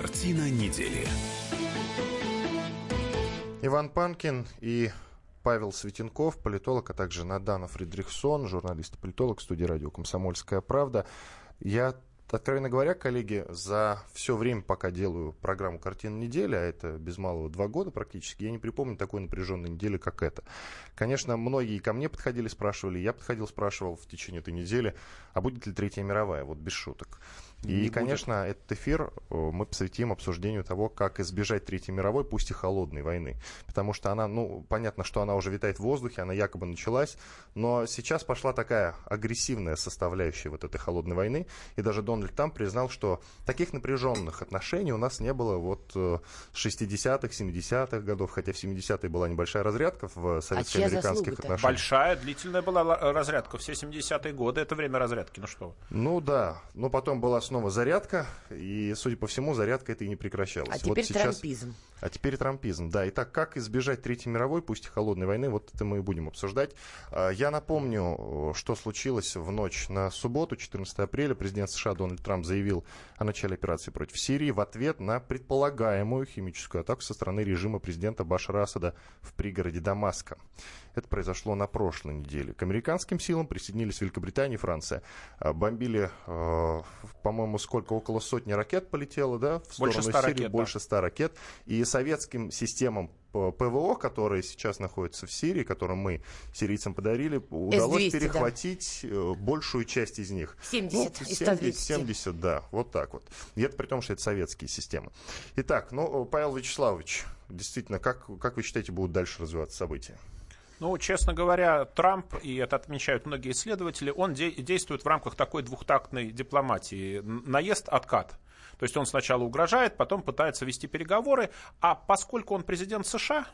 Картина недели. Иван Панкин и Павел Светенков, политолог, а также Надана Фридрихсон, журналист и политолог студии радио «Комсомольская правда». Я Откровенно говоря, коллеги, за все время, пока делаю программу «Картина недели», а это без малого два года практически, я не припомню такой напряженной недели, как эта. Конечно, многие ко мне подходили, спрашивали, я подходил, спрашивал в течение этой недели, а будет ли Третья мировая, вот без шуток. И, не конечно, будет. этот эфир э, мы посвятим обсуждению того, как избежать Третьей мировой, пусть и холодной войны. Потому что она, ну, понятно, что она уже витает в воздухе, она якобы началась, но сейчас пошла такая агрессивная составляющая вот этой холодной войны. И даже Дональд Трамп признал, что таких напряженных отношений у нас не было вот э, с 60-х, 70-х годов, хотя в 70-е была небольшая разрядка в советско-американских а отношениях. Большая, длительная была разрядка. Все 70-е годы это время разрядки. Ну что? Ну да. Но потом была снова зарядка, и, судя по всему, зарядка это и не прекращалась. А теперь вот сейчас... трампизм. А теперь трампизм, да. Итак, как избежать Третьей мировой, пусть и холодной войны, вот это мы и будем обсуждать. А, я напомню, что случилось в ночь на субботу, 14 апреля. Президент США Дональд Трамп заявил о начале операции против Сирии в ответ на предполагаемую химическую атаку со стороны режима президента Башара Асада в пригороде Дамаска. Это произошло на прошлой неделе. К американским силам присоединились Великобритания и Франция. А, бомбили, э, по-моему, сколько? Около сотни ракет полетело, да? В больше сторону Сирии. Ракет, больше ста ракет. И советским системам ПВО, которые сейчас находятся в Сирии, которые мы сирийцам подарили, удалось S-200, перехватить да. Э, большую часть из них. 70 ну, 70, 70, да, вот так вот. И это при том, что это советские системы. Итак, ну, Павел Вячеславович, действительно, как, как вы считаете, будут дальше развиваться события? Ну, честно говоря, Трамп, и это отмечают многие исследователи, он де- действует в рамках такой двухтактной дипломатии. Наезд, откат. То есть он сначала угрожает, потом пытается вести переговоры, а поскольку он президент США,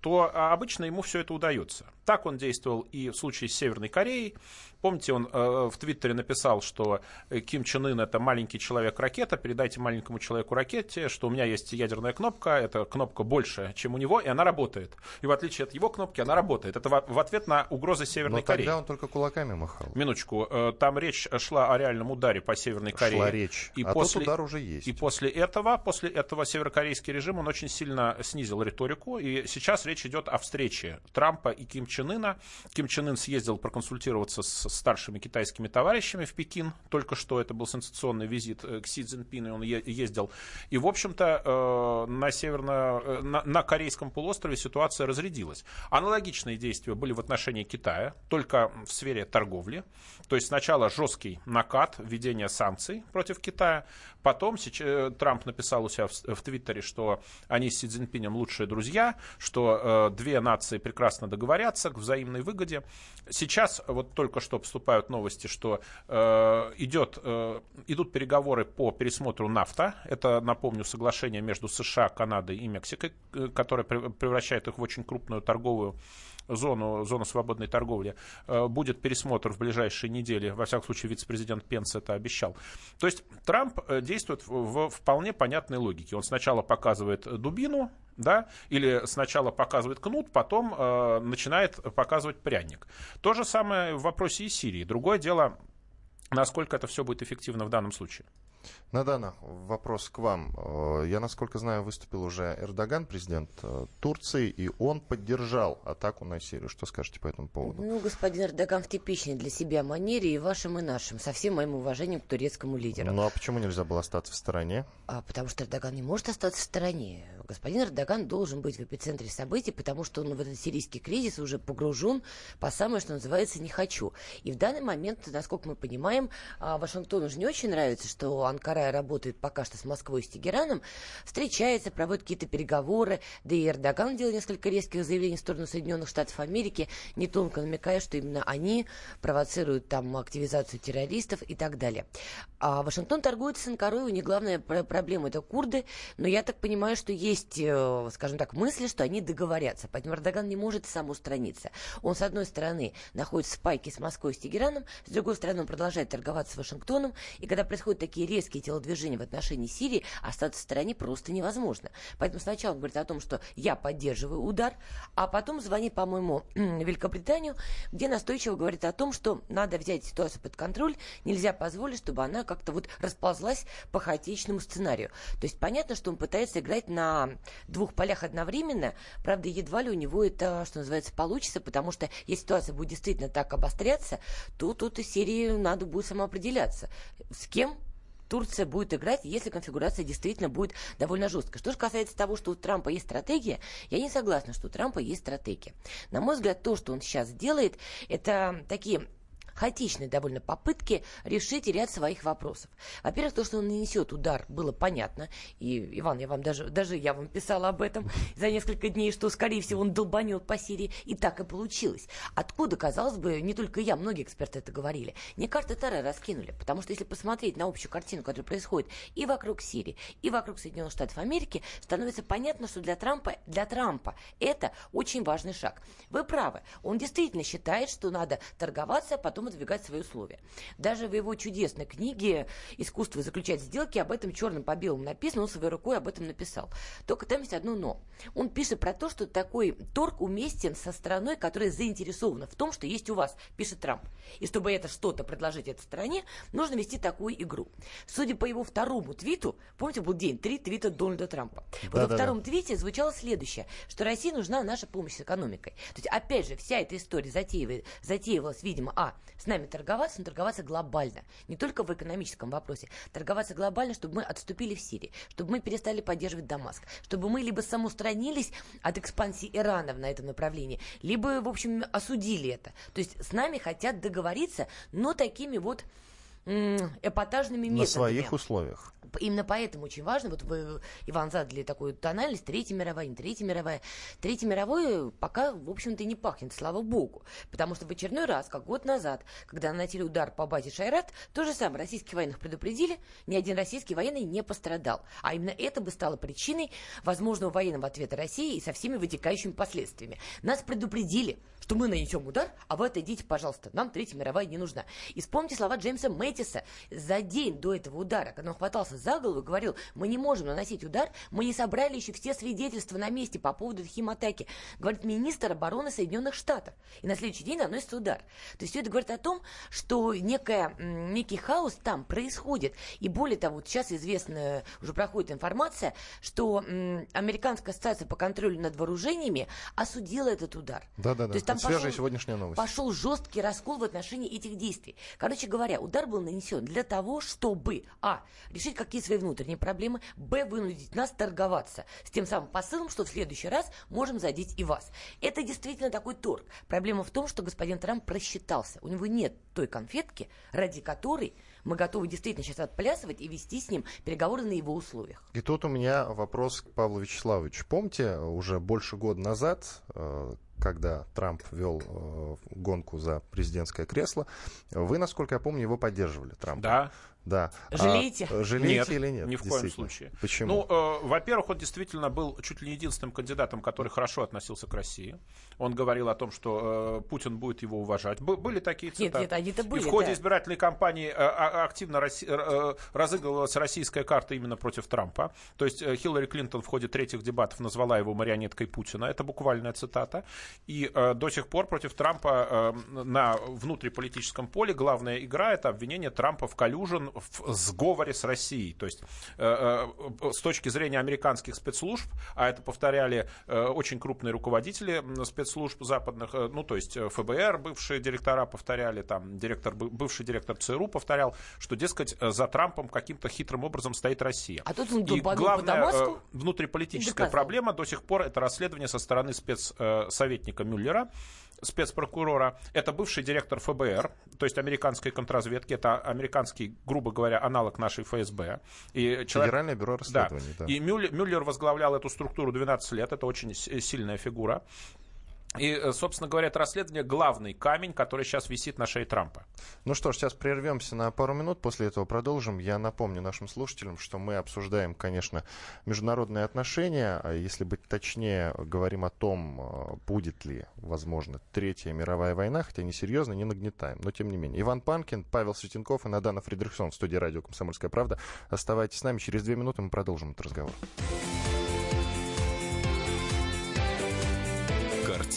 то а, обычно ему все это удается. Так он действовал и в случае с Северной Кореей. Помните, он э, в Твиттере написал, что э, Ким Чен Ын это маленький человек-ракета, передайте маленькому человеку ракете, что у меня есть ядерная кнопка, эта кнопка больше, чем у него, и она работает. И в отличие от его кнопки, она работает. Это в, в ответ на угрозы Северной Но Кореи. тогда он только кулаками махал. Минуточку, э, там речь шла о реальном ударе по Северной Корее. Шла речь, и а после, тот удар уже есть. И после этого, после этого северокорейский режим, он очень сильно снизил риторику, и сейчас речь идет о встрече Трампа и Ким Чен Ына. Ким Чен Ын съездил проконсультироваться с старшими китайскими товарищами в Пекин. Только что это был сенсационный визит э, к Си Цзиньпину, он ездил. И, в общем-то, э, на, северно, э, на, на Корейском полуострове ситуация разрядилась. Аналогичные действия были в отношении Китая, только в сфере торговли. То есть сначала жесткий накат, введение санкций против Китая. Потом Трамп написал у себя в, в Твиттере, что они с Си Цзиньпинем лучшие друзья, что э, две нации прекрасно договорятся к взаимной выгоде. Сейчас вот только что поступают новости что э, идет, э, идут переговоры по пересмотру нафта. Это, напомню, соглашение между США, Канадой и Мексикой, э, которое превращает их в очень крупную торговую зону, зону свободной торговли, э, будет пересмотр в ближайшие недели. Во всяком случае, вице-президент Пенс это обещал. То есть Трамп э, действует в вполне понятной логике. Он сначала показывает дубину, да, или сначала показывает кнут, потом э, начинает показывать пряник. То же самое в вопросе и Сирии. Другое дело, насколько это все будет эффективно в данном случае. Надана, вопрос к вам. Э, я, насколько знаю, выступил уже Эрдоган, президент э, Турции, и он поддержал атаку на Сирию. Что скажете по этому поводу? Ну, господин Эрдоган в типичной для себя манере и вашим, и нашим. Со всем моим уважением к турецкому лидеру. Ну, а почему нельзя было остаться в стороне? А, потому что Эрдоган не может остаться в стороне. Господин Эрдоган должен быть в эпицентре событий, потому что он в этот сирийский кризис уже погружен по самое, что называется, «не хочу». И в данный момент, насколько мы понимаем, а, Вашингтону уже не очень нравится, что Анкара работает пока что с Москвой и с Тегераном, встречается, проводит какие-то переговоры, да и Эрдоган делал несколько резких заявлений в сторону Соединенных Штатов Америки, не тонко намекая, что именно они провоцируют там активизацию террористов и так далее. А Вашингтон торгует с Анкарой, у них главная проблема это курды, но я так понимаю, что есть, э, скажем так, мысли, что они договорятся, поэтому Эрдоган не может сам устраниться. Он, с одной стороны, находит спайки с Москвой и с Тегераном, с другой стороны, он продолжает торговаться с Вашингтоном, и когда происходят такие резкие телодвижения в отношении Сирии, остаться в стороне просто невозможно. Поэтому сначала он говорит о том, что я поддерживаю удар, а потом звонит, по-моему, Великобританию, где настойчиво говорит о том, что надо взять ситуацию под контроль, нельзя позволить, чтобы она как-то вот расползлась по хаотичному сценарию. То есть понятно, что он пытается играть на двух полях одновременно, правда, едва ли у него это, что называется, получится, потому что если ситуация будет действительно так обостряться, то тут из серии надо будет самоопределяться. С кем Турция будет играть, если конфигурация действительно будет довольно жесткой. Что же касается того, что у Трампа есть стратегия, я не согласна, что у Трампа есть стратегия. На мой взгляд, то, что он сейчас делает, это такие хаотичные довольно попытки решить ряд своих вопросов. Во-первых, то, что он нанесет удар, было понятно. И, Иван, я вам даже, даже я вам писала об этом за несколько дней, что, скорее всего, он долбанет по Сирии. И так и получилось. Откуда, казалось бы, не только я, многие эксперты это говорили. Не карты Таре раскинули. Потому что если посмотреть на общую картину, которая происходит и вокруг Сирии, и вокруг Соединенных Штатов Америки, становится понятно, что для Трампа, для Трампа это очень важный шаг. Вы правы. Он действительно считает, что надо торговаться, а потом выдвигать свои условия. Даже в его чудесной книге «Искусство заключать сделки» об этом черным по белому написано, он своей рукой об этом написал. Только там есть одно «но». Он пишет про то, что такой торг уместен со страной, которая заинтересована в том, что есть у вас, пишет Трамп. И чтобы это что-то предложить этой стране, нужно вести такую игру. Судя по его второму твиту, помните, был день, три твита Дональда Трампа. Вот да, во да, втором да. твите звучало следующее, что России нужна наша помощь с экономикой. То есть, опять же, вся эта история затеивалась, видимо, а, с нами торговаться, но торговаться глобально. Не только в экономическом вопросе. Торговаться глобально, чтобы мы отступили в Сирии, чтобы мы перестали поддерживать Дамаск, чтобы мы либо самоустранились от экспансии Ирана на этом направлении, либо, в общем, осудили это. То есть с нами хотят договориться, но такими вот эпатажными методами. На своих условиях. Именно поэтому очень важно, вот вы, Иван, задали такую тональность, Третья мировая, не Третья мировая. Третья мировая пока, в общем-то, не пахнет, слава богу. Потому что в очередной раз, как год назад, когда наносили удар по базе Шайрат, то же самое, российских военных предупредили, ни один российский военный не пострадал. А именно это бы стало причиной возможного военного ответа России и со всеми вытекающими последствиями. Нас предупредили, что мы нанесем удар, а вы отойдите, пожалуйста, нам Третья мировая не нужна. И вспомните слова Джеймса Мэттиса за день до этого удара, когда он хватался за голову и говорил, мы не можем наносить удар, мы не собрали еще все свидетельства на месте по поводу химатаки. Говорит министр обороны Соединенных Штатов. И на следующий день наносится удар. То есть все это говорит о том, что некая, некий хаос там происходит. И более того, вот сейчас известна, уже проходит информация, что Американская ассоциация по контролю над вооружениями осудила этот удар. Да-да-да, это пошел, свежая сегодняшняя новость. Пошел жесткий раскол в отношении этих действий. Короче говоря, удар был нанесен для того, чтобы, а, решить как какие свои внутренние проблемы, б, вынудить нас торговаться с тем самым посылом, что в следующий раз можем задеть и вас. Это действительно такой торг. Проблема в том, что господин Трамп просчитался. У него нет той конфетки, ради которой мы готовы действительно сейчас отплясывать и вести с ним переговоры на его условиях. И тут у меня вопрос к Павлу Вячеславовичу. Помните, уже больше года назад, э, когда Трамп вел э, гонку за президентское кресло, вы, насколько я помню, его поддерживали, Трампа. Да. Да. Жалеете? А, жалеете нет, или нет? Ни в коем случае. Почему? Ну, э, во-первых, он действительно был чуть ли не единственным кандидатом, который хорошо относился к России. Он говорил о том, что э, Путин будет его уважать. Б- были такие цитаты. Нет, нет, они-то были. И в ходе да. избирательной кампании э, а, активно Росси- э, разыгрывалась российская карта именно против Трампа. То есть э, Хиллари Клинтон в ходе третьих дебатов назвала его марионеткой Путина. Это буквальная цитата. И э, до сих пор против Трампа э, на внутриполитическом поле главная игра это обвинение Трампа в коллюжен в сговоре с Россией. То есть э, э, с точки зрения американских спецслужб, а это повторяли э, очень крупные руководители спецслужб западных, ну то есть ФБР, бывшие директора повторяли, там директор, бывший директор ЦРУ повторял, что, дескать, за Трампом каким-то хитрым образом стоит Россия. А тут он И главная внутриполитическая проблема до сих пор это расследование со стороны спецсоветника Мюллера, спецпрокурора. Это бывший директор ФБР, то есть американской контрразведки, это американский, грубо говоря, аналог нашей ФСБ. И человек... Федеральное бюро расследований. Да. Да. И Мюллер, Мюллер возглавлял эту структуру 12 лет, это очень сильная фигура. И, э, собственно говоря, это расследование главный камень, который сейчас висит на шее Трампа. Ну что ж, сейчас прервемся на пару минут, после этого продолжим. Я напомню нашим слушателям, что мы обсуждаем, конечно, международные отношения, а если быть точнее, говорим о том, э, будет ли, возможно, Третья мировая война, хотя не серьезно, не нагнетаем, но тем не менее. Иван Панкин, Павел Светенков и Надана Фридрихсон в студии радио «Комсомольская правда». Оставайтесь с нами, через две минуты мы продолжим этот разговор.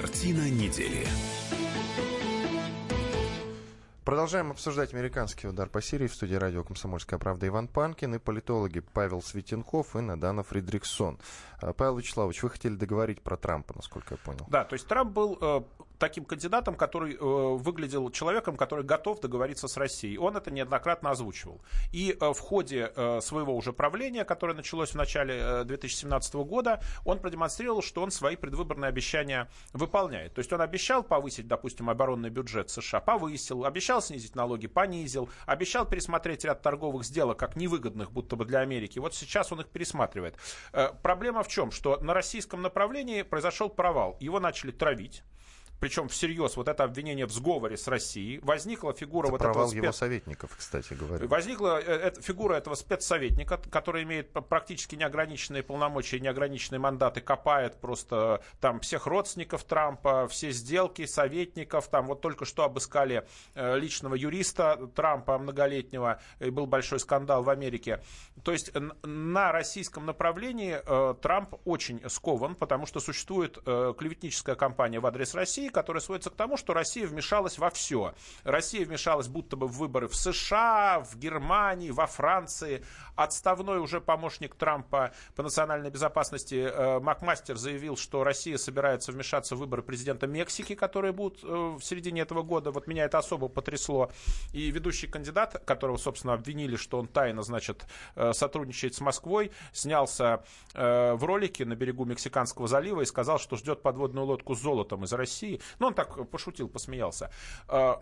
Картина недели. Продолжаем обсуждать американский удар по Сирии в студии радио «Комсомольская правда» Иван Панкин и политологи Павел Светенков и Надана Фридриксон. А, Павел Вячеславович, вы хотели договорить про Трампа, насколько я понял. Да, то есть Трамп был э, таким кандидатом, который э, выглядел человеком, который готов договориться с Россией. Он это неоднократно озвучивал. И э, в ходе э, своего уже правления, которое началось в начале э, 2017 года, он продемонстрировал, что он свои предвыборные обещания выполняет. То есть он обещал повысить, допустим, оборонный бюджет США, повысил, обещал снизить налоги, понизил, обещал пересмотреть ряд торговых сделок как невыгодных, будто бы для Америки. Вот сейчас он их пересматривает. Э, проблема в чем? Что на российском направлении произошел провал. Его начали травить причем всерьез вот это обвинение в сговоре с Россией, возникла фигура это вот провал этого спец... его советников, кстати говоря. Возникла э, эта фигура этого спецсоветника, который имеет практически неограниченные полномочия, неограниченные мандаты, копает просто там всех родственников Трампа, все сделки советников, там вот только что обыскали э, личного юриста Трампа многолетнего, и был большой скандал в Америке. То есть на российском направлении э, Трамп очень скован, потому что существует клеветническая кампания в адрес России, России, которая сводится к тому, что Россия вмешалась во все. Россия вмешалась будто бы в выборы в США, в Германии, во Франции. Отставной уже помощник Трампа по национальной безопасности э, Макмастер заявил, что Россия собирается вмешаться в выборы президента Мексики, которые будут э, в середине этого года. Вот меня это особо потрясло. И ведущий кандидат, которого, собственно, обвинили, что он тайно, значит, э, сотрудничает с Москвой, снялся э, в ролике на берегу Мексиканского залива и сказал, что ждет подводную лодку с золотом из России. Ну, он так пошутил, посмеялся. Э,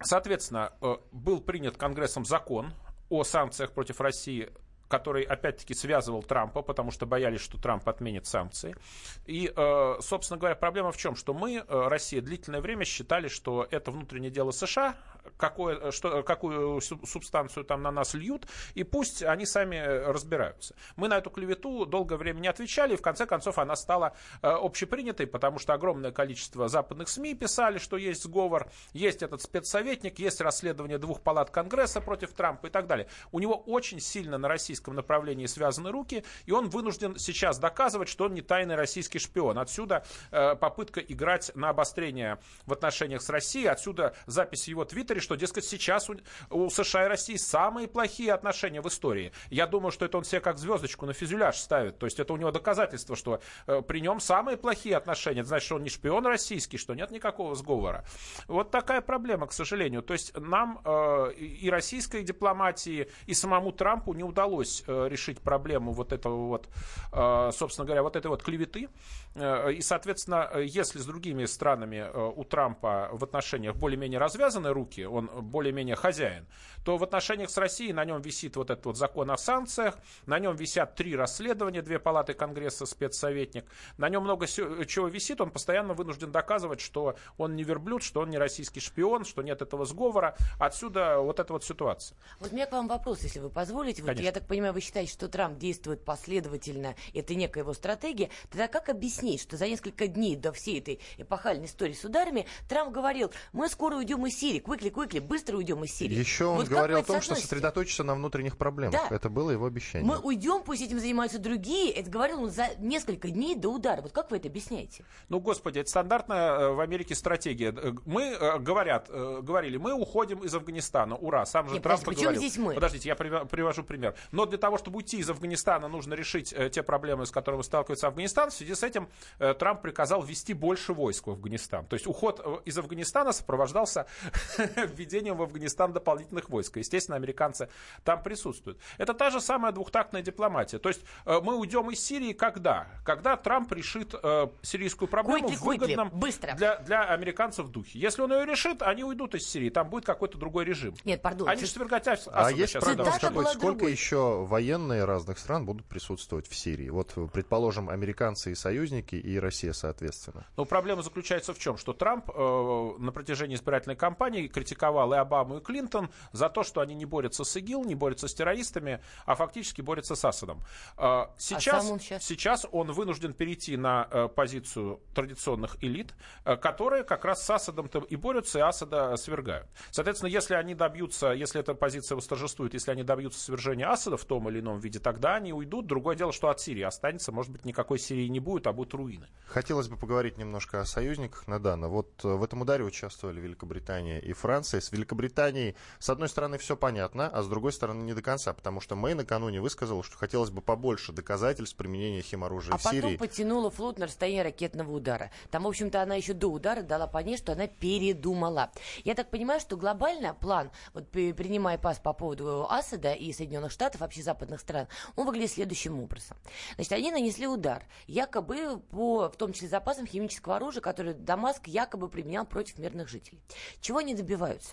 соответственно, э, был принят Конгрессом закон о санкциях против России который, опять-таки, связывал Трампа, потому что боялись, что Трамп отменит санкции. И, э, собственно говоря, проблема в чем? Что мы, Россия, длительное время считали, что это внутреннее дело США, какое, что, какую субстанцию там на нас льют, и пусть они сами разбираются. Мы на эту клевету долгое время не отвечали, и в конце концов она стала э, общепринятой, потому что огромное количество западных СМИ писали, что есть сговор, есть этот спецсоветник, есть расследование двух палат Конгресса против Трампа и так далее. У него очень сильно на российском направлении связаны руки, и он вынужден сейчас доказывать, что он не тайный российский шпион. Отсюда э, попытка играть на обострение в отношениях с Россией, отсюда запись в его Твиттере, что, дескать, сейчас у, у США и России самые плохие отношения в истории. Я думаю, что это он себе как звездочку на фюзеляж ставит. То есть это у него доказательство, что э, при нем самые плохие отношения. Это значит, что он не шпион российский, что нет никакого сговора. Вот такая проблема, к сожалению. То есть нам э, и российской дипломатии, и самому Трампу не удалось э, решить проблему вот этого вот, э, собственно говоря, вот этой вот клеветы. Э, и, соответственно, если с другими странами э, у Трампа в отношениях более-менее развязаны руки, он более-менее хозяин, то в отношениях с Россией на нем висит вот этот вот закон о санкциях, на нем висят три расследования, две палаты Конгресса, спецсоветник, на нем много чего висит, он постоянно вынужден доказывать, что он не верблюд, что он не российский шпион, что нет этого сговора. Отсюда вот эта вот ситуация. Вот у меня к вам вопрос, если вы позволите. Вот я так понимаю, вы считаете, что Трамп действует последовательно, это некая его стратегия. Тогда как объяснить, что за несколько дней до всей этой эпохальной истории с ударами Трамп говорил, мы скоро уйдем из Сирии, quickly, привыкли, быстро уйдем из Сирии. Еще он Вот говорил о том, что сосредоточиться на внутренних проблемах. Да. Это было его обещание. Мы уйдем, пусть этим занимаются другие. Это говорил он за несколько дней до удара. Вот как вы это объясняете? Ну, господи, это стандартная э, в Америке стратегия. Э, Мы, э, говорят, говорили, мы уходим из Афганистана, ура, сам же Нет, Трамп подожди, говорил. здесь мы? Подождите, я прив- привожу пример. Но для того, чтобы уйти из Афганистана, нужно решить те проблемы, с которыми сталкивается Афганистан. В связи с этим Трамп приказал ввести больше войск в Афганистан. То есть уход из Афганистана сопровождался введением в Афганистан дополнительных войск. И, Естественно, американцы там присутствуют. Это та же самая двухтактная дипломатия. То есть э, мы уйдем из Сирии когда? Когда Трамп решит э, сирийскую проблему Quickly, в выгодном быстро. Для, для американцев духе. Если он ее решит, они уйдут из Сирии. Там будет какой-то другой режим. Нет, пардон. Они же свергать А есть прогноз была сколько другой. еще военные разных стран будут присутствовать в Сирии? Вот, предположим, американцы и союзники, и Россия, соответственно. Но проблема заключается в чем? Что Трамп э, на протяжении избирательной кампании критиковал и Обаму, и Клинтон за то, что они не борются с ИГИЛ, не борются с террористами, а фактически борются с Асадом. Э, сейчас, сам он щас- сейчас он вынужден перейти на э, позицию традиционных элит, э, которые как раз с Асадом-то и борются, и Асада свергают. Соответственно, если они добьются, если эта позиция восторжествует, если они добьются свержения Асада в том или ином виде, тогда они уйдут. Другое дело, что от Сирии останется, может быть, никакой Сирии не будет, а будут руины. Хотелось бы поговорить немножко о союзниках на данно. Вот э, в этом ударе участвовали Великобритания и Франция. С Великобританией, с одной стороны, все понятно, а с другой стороны, не до конца, потому что Мэй накануне высказал, что хотелось бы побольше доказательств применения химоружия А в потом Сирии. потянула флот на расстояние ракетного удара. Там, в общем-то, она еще до удара дала понять, что она передумала. Я так понимаю, что глобально план, вот при- принимая пас по поводу Асада и Соединенных Штатов, вообще западных стран, он выглядит следующим образом. Значит, они нанесли удар, якобы по, в том числе, запасам химического оружия, которое Дамаск якобы применял против мирных жителей. Чего они добиваются?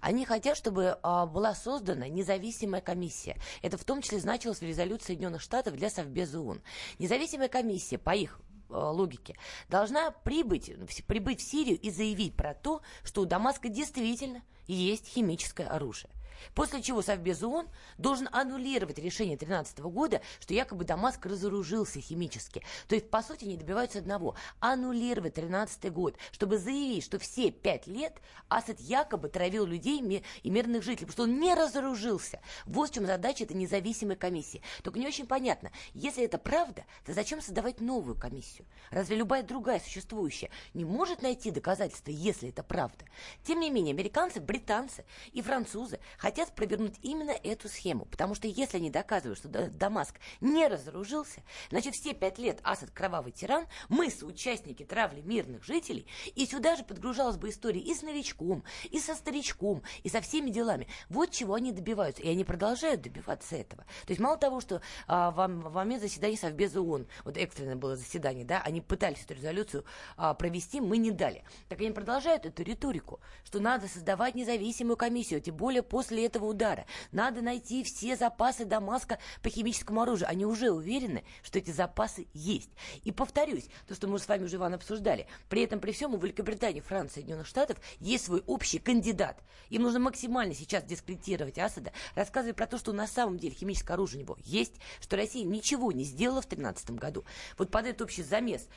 Они хотят, чтобы а, была создана независимая комиссия. Это в том числе значилось в резолюции Соединенных Штатов для Совбеза ООН. Независимая комиссия, по их э, логике, должна прибыть, в- прибыть в Сирию и заявить про то, что у Дамаска действительно есть химическое оружие. После чего Совбез ООН должен аннулировать решение 2013 года, что якобы Дамаск разоружился химически. То есть, по сути, они добиваются одного. Аннулировать 2013 год, чтобы заявить, что все пять лет Асад якобы травил людей и мирных жителей, потому что он не разоружился. Вот в чем задача этой независимой комиссии. Только не очень понятно, если это правда, то зачем создавать новую комиссию? Разве любая другая существующая не может найти доказательства, если это правда? Тем не менее, американцы, британцы и французы хотят провернуть именно эту схему, потому что если они доказывают, что Да- Дамаск не разоружился, значит все пять лет Асад кровавый тиран, мы соучастники травли мирных жителей, и сюда же подгружалась бы история и с новичком, и со старичком, и со всеми делами. Вот чего они добиваются, и они продолжают добиваться этого. То есть мало того, что а, во, во момент заседания Совбеза ООН, вот экстренное было заседание, да, они пытались эту резолюцию а, провести, мы не дали. Так они продолжают эту риторику, что надо создавать независимую комиссию, тем более после этого удара. Надо найти все запасы Дамаска по химическому оружию. Они уже уверены, что эти запасы есть. И повторюсь, то, что мы с вами уже, Иван, обсуждали, при этом, при всем, у Великобритании, Франции, Соединенных Штатов есть свой общий кандидат. Им нужно максимально сейчас дискредитировать Асада, рассказывая про то, что на самом деле химическое оружие у него есть, что Россия ничего не сделала в 2013 году. Вот под этот общий замес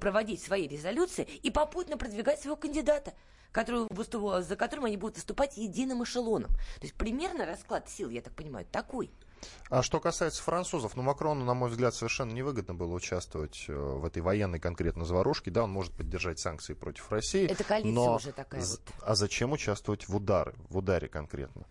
проводить свои резолюции и попутно продвигать своего кандидата который за которым они будут выступать единым эшелоном. То есть примерно расклад сил, я так понимаю, такой. А что касается французов, ну, Макрону, на мой взгляд, совершенно невыгодно было участвовать э, в этой военной конкретно заварушке. Да, он может поддержать санкции против России. Это коалиция но уже такая вот. А зачем участвовать в удары, в ударе конкретно?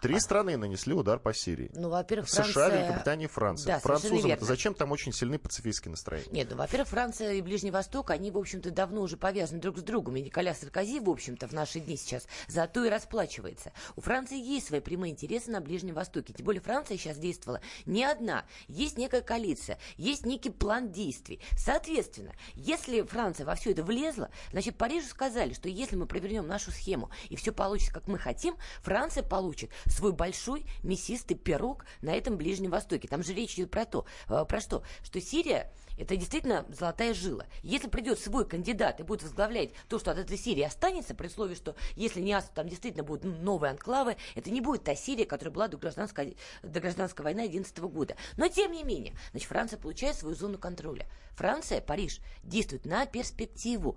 Три страны нанесли удар по Сирии. Ну, во-первых, США, Франция... Великобритания и Франция. Да, Французам зачем там очень сильны пацифистские настроения? Нет, ну, во-первых, Франция и Ближний Восток, они, в общем-то, давно уже повязаны друг с другом. И Николя Саркози, в общем-то, в наши дни сейчас за то и расплачивается. У Франции есть свои прямые интересы на Ближнем Востоке. Тем более Франция сейчас действовала не одна. Есть некая коалиция, есть некий план действий. Соответственно, если Франция во все это влезла, значит, Парижу сказали, что если мы провернем нашу схему и все получится, как мы хотим, Франция получит свой большой мясистый пирог на этом Ближнем Востоке. Там же речь идет про то, э, про что? Что Сирия это действительно золотая жила. Если придет свой кандидат и будет возглавлять то, что от этой Сирии останется, при условии, что если не Асад, там действительно будут новые анклавы, это не будет та Сирия, которая была до гражданской, до гражданской войны 2011 года. Но тем не менее, значит, Франция получает свою зону контроля. Франция, Париж, действует на перспективу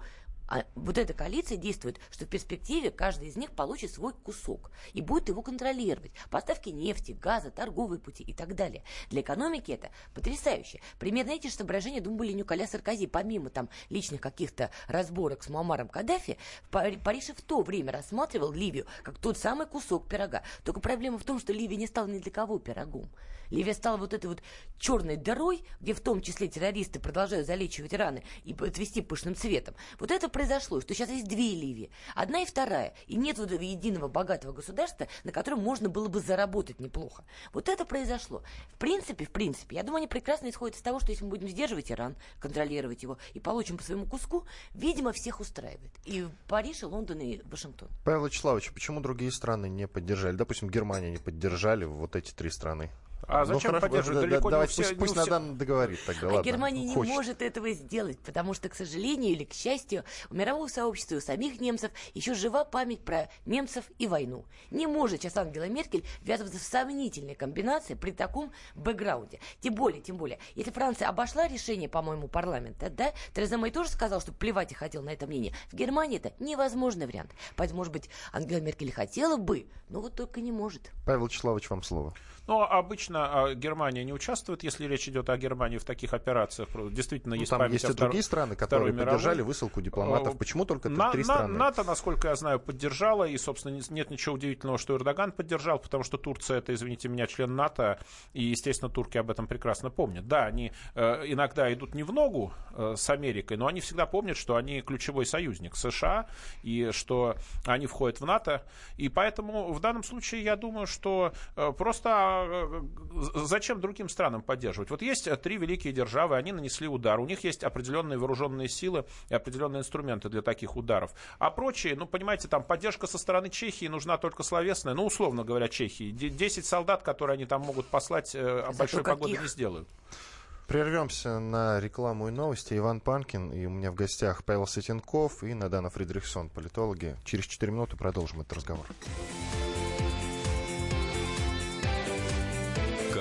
А вот эта коалиция действует, что в перспективе каждый из них получит свой кусок и будет его контролировать. Поставки нефти, газа, торговые пути и так далее. Для экономики это потрясающе. Примерно эти же соображения думали Николя Саркози. Помимо там личных каких-то разборок с Муаммаром Каддафи, Париж в то время рассматривал Ливию как тот самый кусок пирога. Только проблема в том, что Ливия не стала ни для кого пирогом. Ливия стала вот этой вот черной дырой, где в том числе террористы продолжают залечивать раны и отвести пышным цветом. Вот это произошло, что сейчас есть две Ливии. Одна и вторая. И нет вот единого богатого государства, на котором можно было бы заработать неплохо. Вот это произошло. В принципе, в принципе, я думаю, они прекрасно исходят из того, что если мы будем сдерживать Иран, контролировать его и получим по своему куску, видимо, всех устраивает. И Париж, и Лондон, и Вашингтон. Павел Вячеславович, почему другие страны не поддержали? Допустим, Германия не поддержали вот эти три страны. А ну, зачем ну, поддерживать? Далеко да, давайте, все, пусть, пусть все... Надан договорит тогда, а ладно. Германия не хочет. может этого сделать, потому что, к сожалению или к счастью, у мирового сообщества и у самих немцев еще жива память про немцев и войну. Не может сейчас Ангела Меркель ввязываться в сомнительные комбинации при таком бэкграунде. Тем более, тем более, если Франция обошла решение, по-моему, парламента, да, Тереза Мэй тоже сказал, что плевать и хотел на это мнение. В Германии это невозможный вариант. Поэтому, может быть, Ангела Меркель хотела бы, но вот только не может. Павел Вячеславович, вам слово. Но обычно а, Германия не участвует, если речь идет о Германии в таких операциях. Действительно, ну, есть там есть и другие страны, которые поддержали мировой. высылку дипломатов. Почему только на, три страны? НАТО, насколько я знаю, поддержала. И, собственно, нет ничего удивительного, что Эрдоган поддержал, потому что Турция это, извините меня, член НАТО. И, естественно, турки об этом прекрасно помнят. Да, они э, иногда идут не в ногу э, с Америкой, но они всегда помнят, что они ключевой союзник США и что они входят в НАТО. И поэтому в данном случае я думаю, что э, просто Э, зачем другим странам поддерживать? Вот есть э, три великие державы, они нанесли удар, у них есть определенные вооруженные силы и определенные инструменты для таких ударов. А прочие, ну, понимаете, там поддержка со стороны Чехии нужна только словесная, ну, условно говоря, Чехии. Десять солдат, которые они там могут послать, э, Зато большой погоды не сделают. Прервемся на рекламу и новости. Иван Панкин, и у меня в гостях Павел Сетенков и Надана Фридрихсон, политологи. Через 4 минуты продолжим этот разговор.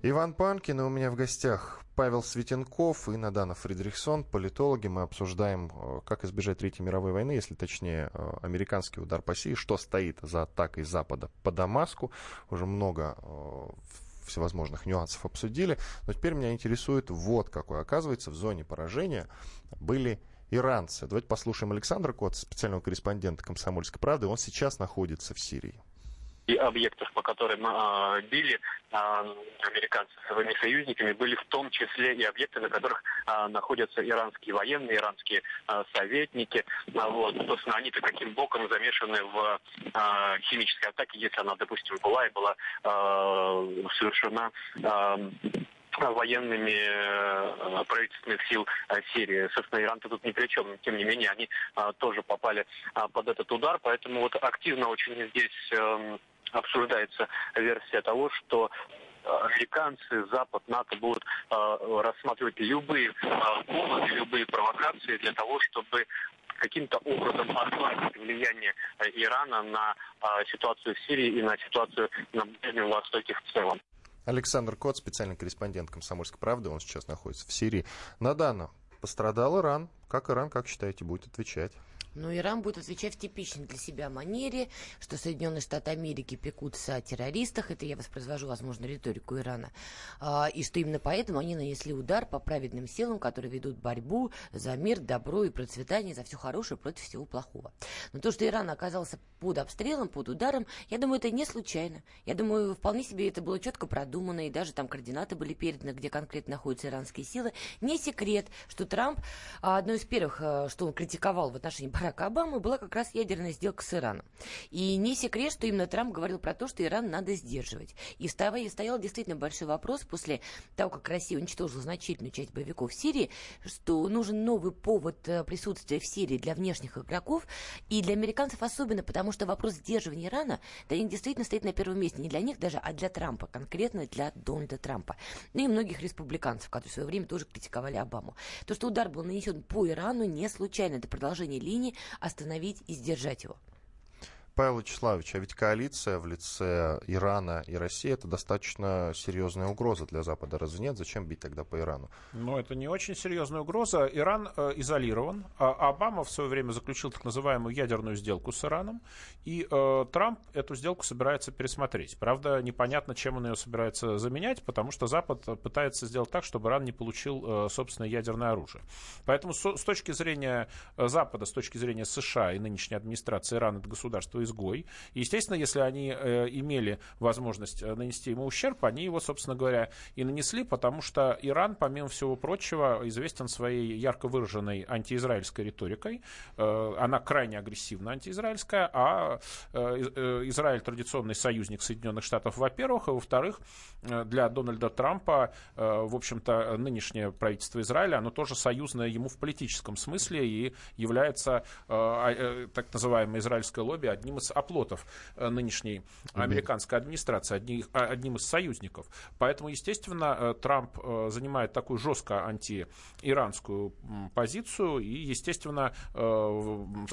Иван Панкин, и у меня в гостях Павел Светенков и Надана Фридрихсон, политологи. Мы обсуждаем, э, как избежать Третьей мировой войны, если точнее э, американский удар по Сирии, что стоит за атакой Запада по Дамаску. Уже много э, всевозможных нюансов обсудили. Но теперь меня интересует вот какой. Оказывается, в зоне поражения были иранцы. Давайте послушаем Александра Кота, специального корреспондента «Комсомольской правды». Он сейчас находится в Сирии и объектов, по которым э, били э, американцы своими союзниками, были в том числе и объекты, на которых э, находятся иранские военные, иранские э, советники. А, вот, собственно, они-то каким боком замешаны в э, химической атаке, если она, допустим, была и была э, совершена э, военными э, правительственных сил э, Сирии. Собственно, Иран-то тут ни при чем. Тем не менее, они э, тоже попали под этот удар. Поэтому вот активно очень здесь эм, обсуждается версия того, что американцы, Запад, НАТО будут э, рассматривать любые э, поводы, любые провокации для того, чтобы каким-то образом ослабить влияние Ирана на э, ситуацию в Сирии и на ситуацию на Ближнем Востоке в целом. Александр Кот, специальный корреспондент «Комсомольской правды», он сейчас находится в Сирии. Надана, пострадал Иран. Как Иран, как считаете, будет отвечать? Но Иран будет отвечать в типичной для себя манере, что Соединенные Штаты Америки пекутся о террористах, это я воспроизвожу, возможно, риторику Ирана, а, и что именно поэтому они нанесли удар по праведным силам, которые ведут борьбу за мир, добро и процветание, за все хорошее против всего плохого. Но то, что Иран оказался под обстрелом, под ударом, я думаю, это не случайно. Я думаю, вполне себе это было четко продумано, и даже там координаты были переданы, где конкретно находятся иранские силы. Не секрет, что Трамп, а, одно из первых, а, что он критиковал в отношении Барака Обамы была как раз ядерная сделка с Ираном. И не секрет, что именно Трамп говорил про то, что Иран надо сдерживать. И стоял действительно большой вопрос после того, как Россия уничтожила значительную часть боевиков в Сирии, что нужен новый повод э, присутствия в Сирии для внешних игроков, и для американцев особенно, потому что вопрос сдерживания Ирана для них действительно стоит на первом месте. Не для них даже, а для Трампа, конкретно для Дональда Трампа. Ну и многих республиканцев, которые в свое время тоже критиковали Обаму. То, что удар был нанесен по Ирану, не случайно. Это продолжение линии остановить и сдержать его. Павел Вячеславович, а ведь коалиция в лице Ирана и России это достаточно серьезная угроза для Запада. Разве нет? Зачем бить тогда по Ирану? Ну, это не очень серьезная угроза. Иран э, изолирован. А Обама в свое время заключил так называемую ядерную сделку с Ираном. И э, Трамп эту сделку собирается пересмотреть. Правда, непонятно, чем он ее собирается заменять, потому что Запад пытается сделать так, чтобы Иран не получил э, собственное ядерное оружие. Поэтому с, с точки зрения э, Запада, с точки зрения США и нынешней администрации Иран это государство изгой. И, естественно, если они э, имели возможность э, нанести ему ущерб, они его, собственно говоря, и нанесли, потому что Иран, помимо всего прочего, известен своей ярко выраженной антиизраильской риторикой. Э, она крайне агрессивно антиизраильская, а э, э, Израиль традиционный союзник Соединенных Штатов, во-первых, и во-вторых, э, для Дональда Трампа, э, в общем-то, нынешнее правительство Израиля, оно тоже союзное ему в политическом смысле и является э, так называемое израильское лобби одним из оплотов э, нынешней американской администрации, одним, а, одним из союзников. Поэтому, естественно, э, Трамп э, занимает такую жестко антииранскую позицию, и, естественно,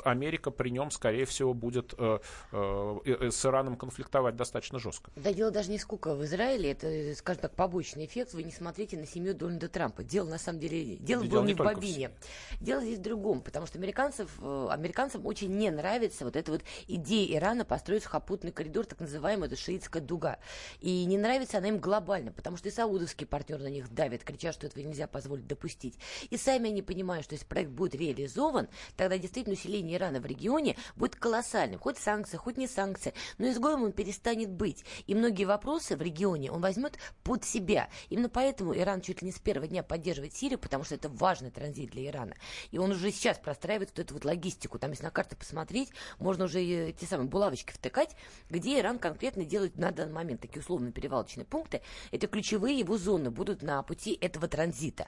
Америка при нем, скорее всего, будет с Ираном конфликтовать достаточно жестко. Да дело даже не сколько в Израиле, это, скажем так, побочный эффект. Вы не смотрите на семью Дональда Трампа. Дело, на самом деле, дело, дело было не в бобине. В... Дело здесь в другом, потому что американцев, американцам очень не нравится вот эта вот идея идея Ирана построить сухопутный коридор, так называемый, это шиитская дуга. И не нравится она им глобально, потому что и саудовский партнер на них давит, кричат, что этого нельзя позволить допустить. И сами они понимают, что если проект будет реализован, тогда действительно усиление Ирана в регионе будет колоссальным. Хоть санкции, хоть не санкции. Но изгоем он перестанет быть. И многие вопросы в регионе он возьмет под себя. Именно поэтому Иран чуть ли не с первого дня поддерживает Сирию, потому что это важный транзит для Ирана. И он уже сейчас простраивает вот эту вот логистику. Там, если на карты посмотреть, можно уже те самые булавочки втыкать, где Иран конкретно делает на данный момент такие условно перевалочные пункты. Это ключевые его зоны будут на пути этого транзита.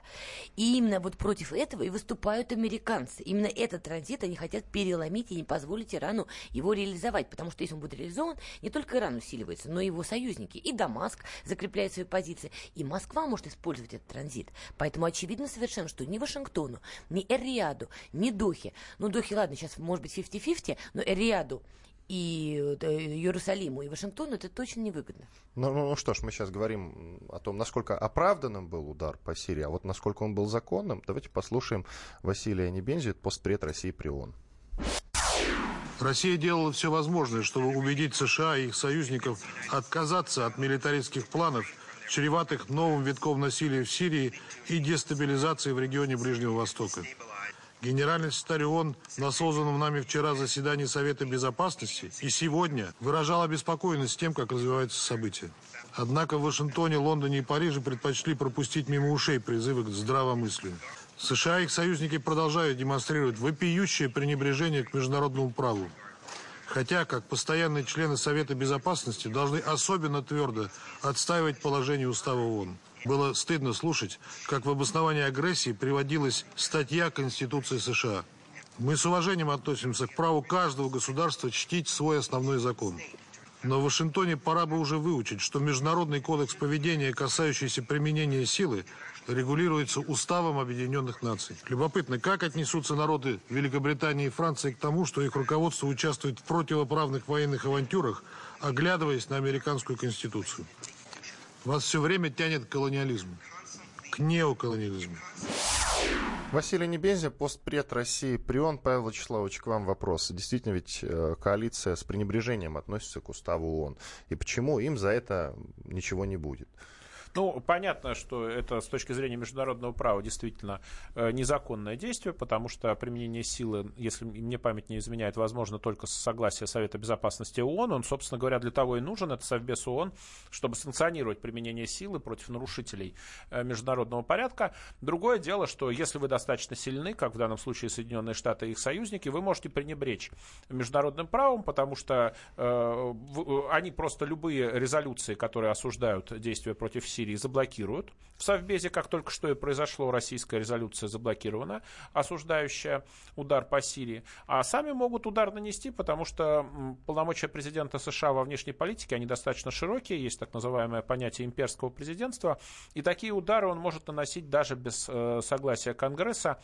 И именно вот против этого и выступают американцы. Именно этот транзит они хотят переломить и не позволить Ирану его реализовать. Потому что если он будет реализован, не только Иран усиливается, но и его союзники. И Дамаск закрепляет свои позиции. И Москва может использовать этот транзит. Поэтому очевидно совершенно, что ни Вашингтону, ни Эр-Рияду, ни Дохе, ну Дохе, ладно, сейчас может быть 50-50, но Эр-Рияду и э, Иерусалиму, и Вашингтону это точно невыгодно. Ну, ну, ну что ж, мы сейчас говорим о том, насколько оправданным был удар по Сирии, а вот насколько он был законным. Давайте послушаем Василия Небензи, постпред России при ООН. Россия делала все возможное, чтобы убедить США и их союзников отказаться от милитаристских планов, чреватых новым витком насилия в Сирии и дестабилизации в регионе Ближнего Востока. Генеральный секретарь ООН на созданном нами вчера заседании Совета Безопасности и сегодня выражал обеспокоенность тем, как развиваются события. Однако в Вашингтоне, Лондоне и Париже предпочли пропустить мимо ушей призывы к здравомыслию. США и их союзники продолжают демонстрировать вопиющее пренебрежение к международному праву. Хотя, как постоянные члены Совета Безопасности, должны особенно твердо отстаивать положение Устава ООН. Было стыдно слушать, как в обосновании агрессии приводилась статья Конституции США. Мы с уважением относимся к праву каждого государства чтить свой основной закон. Но в Вашингтоне пора бы уже выучить, что Международный кодекс поведения, касающийся применения силы, регулируется Уставом Объединенных Наций. Любопытно, как отнесутся народы Великобритании и Франции к тому, что их руководство участвует в противоправных военных авантюрах, оглядываясь на американскую конституцию. Вас все время тянет к колониализму, к неоколониализму. Василий Небензя, постпред России Прион. Павел Вячеславович, к вам вопрос. Действительно, ведь э, коалиция с пренебрежением относится к уставу ООН. И почему им за это ничего не будет? Ну, понятно, что это с точки зрения международного права действительно э, незаконное действие, потому что применение силы, если мне память не изменяет, возможно только с согласия Совета Безопасности ООН. Он, собственно говоря, для того и нужен, это Совбез ООН, чтобы санкционировать применение силы против нарушителей э, международного порядка. Другое дело, что если вы достаточно сильны, как в данном случае Соединенные Штаты и их союзники, вы можете пренебречь международным правом, потому что э, в, они просто любые резолюции, которые осуждают действия против Сирии, заблокируют. В Совбезе, как только что и произошло, российская резолюция заблокирована, осуждающая удар по Сирии. А сами могут удар нанести, потому что полномочия президента США во внешней политике, они достаточно широкие, есть так называемое понятие имперского президентства, и такие удары он может наносить даже без э, согласия Конгресса,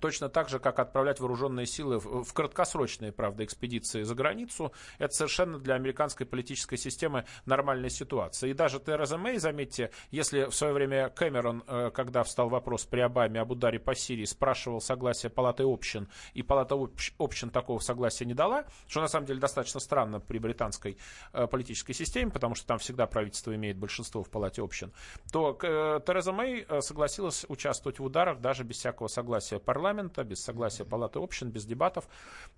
Точно так же, как отправлять вооруженные силы в, в краткосрочные, правда, экспедиции за границу, это совершенно для американской политической системы нормальная ситуация. И даже Тереза Мэй, заметьте, если в свое время Кэмерон, э, когда встал вопрос при Обаме об ударе по Сирии, спрашивал согласие Палаты общин, и Палата общин такого согласия не дала, что на самом деле достаточно странно при британской э, политической системе, потому что там всегда правительство имеет большинство в Палате общин, то э, Тереза Мэй согласилась участвовать в ударах даже без всякого согласия парламента парламента, без согласия палаты общин, без дебатов.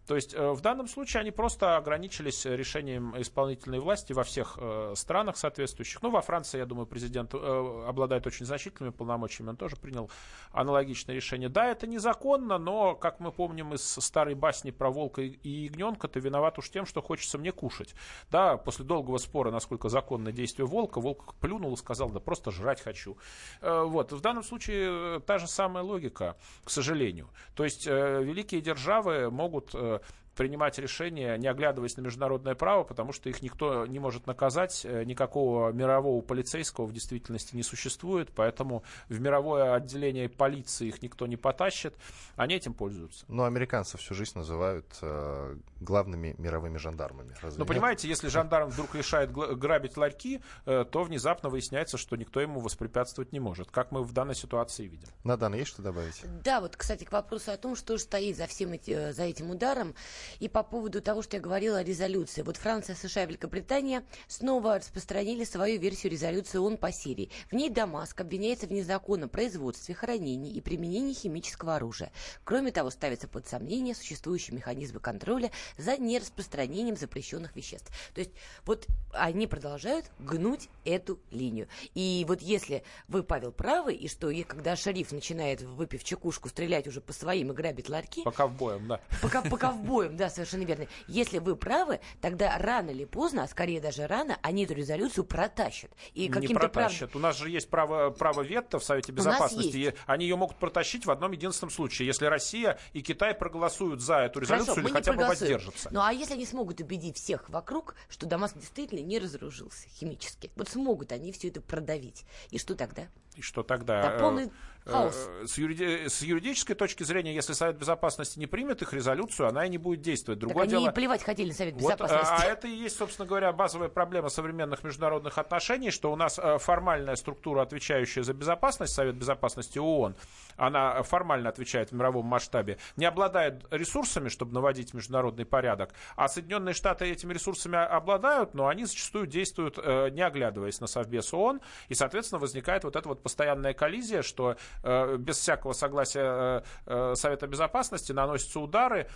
То есть э, в данном случае они просто ограничились решением исполнительной власти во всех э, странах соответствующих. Ну, во Франции, я думаю, президент э, обладает очень значительными полномочиями, он тоже принял аналогичное решение. Да, это незаконно, но, как мы помним из старой басни про волка и ягненка, ты виноват уж тем, что хочется мне кушать. Да, после долгого спора, насколько законно действие волка, волк плюнул и сказал, да просто жрать хочу. Вот, в данном случае та же самая логика, к сожалению сожалению. То есть э, великие державы могут э, принимать решения, не оглядываясь на международное право, потому что их никто не может наказать, э, никакого мирового полицейского в действительности не существует, поэтому в мировое отделение полиции их никто не потащит, они этим пользуются. Но американцев всю жизнь называют э, главными мировыми жандармами. Разве ну, понимаете, если жандарм вдруг решает грабить ларьки, э, то внезапно выясняется, что никто ему воспрепятствовать не может, как мы в данной ситуации видим. Надана, есть что добавить? Да, вот, кстати, к вопросу о том, что стоит за всем эти, э, за этим ударом. И по поводу того, что я говорила о резолюции. Вот Франция, США и Великобритания снова распространили свою версию резолюции ООН по Сирии. В ней Дамаск обвиняется в незаконном производстве, хранении и применении химического оружия. Кроме того, ставится под сомнение существующие механизмы контроля за нераспространением запрещенных веществ. То есть вот они продолжают гнуть эту линию. И вот если вы, Павел, правы, и что и когда шериф начинает, выпив чекушку, стрелять уже по своим и грабить ларьки... По ковбоям, да. По, по ковбоям, да, совершенно верно. Если вы правы, тогда рано или поздно, а скорее даже рано, они эту резолюцию протащат. И не протащат. Прав... У нас же есть право, право вето в Совете Безопасности. И они ее могут протащить в одном единственном случае, если Россия и Китай проголосуют за эту резолюцию Хорошо, или хотя бы воздержатся. Ну а если они смогут убедить всех вокруг, что Дамаск действительно не разоружился химически, вот смогут они все это продавить. И что тогда? И что тогда? Да, полный Хаос. Э, с, юриди... с юридической точки зрения, если Совет Безопасности не примет их резолюцию, она и не будет действовать. Другое так дело... они плевать хотели на Совет Безопасности. Вот, а это и есть, собственно говоря, базовая проблема современных международных отношений, что у нас э, формальная структура, отвечающая за безопасность, Совет Безопасности ООН, она формально отвечает в мировом масштабе, не обладает ресурсами, чтобы наводить международный порядок, а Соединенные Штаты этими ресурсами обладают, но они зачастую действуют, э, не оглядываясь на Совбез ООН, и, соответственно, возникает вот эта вот постоянная коллизия, что без всякого согласия э, э, Совета Безопасности наносятся удары,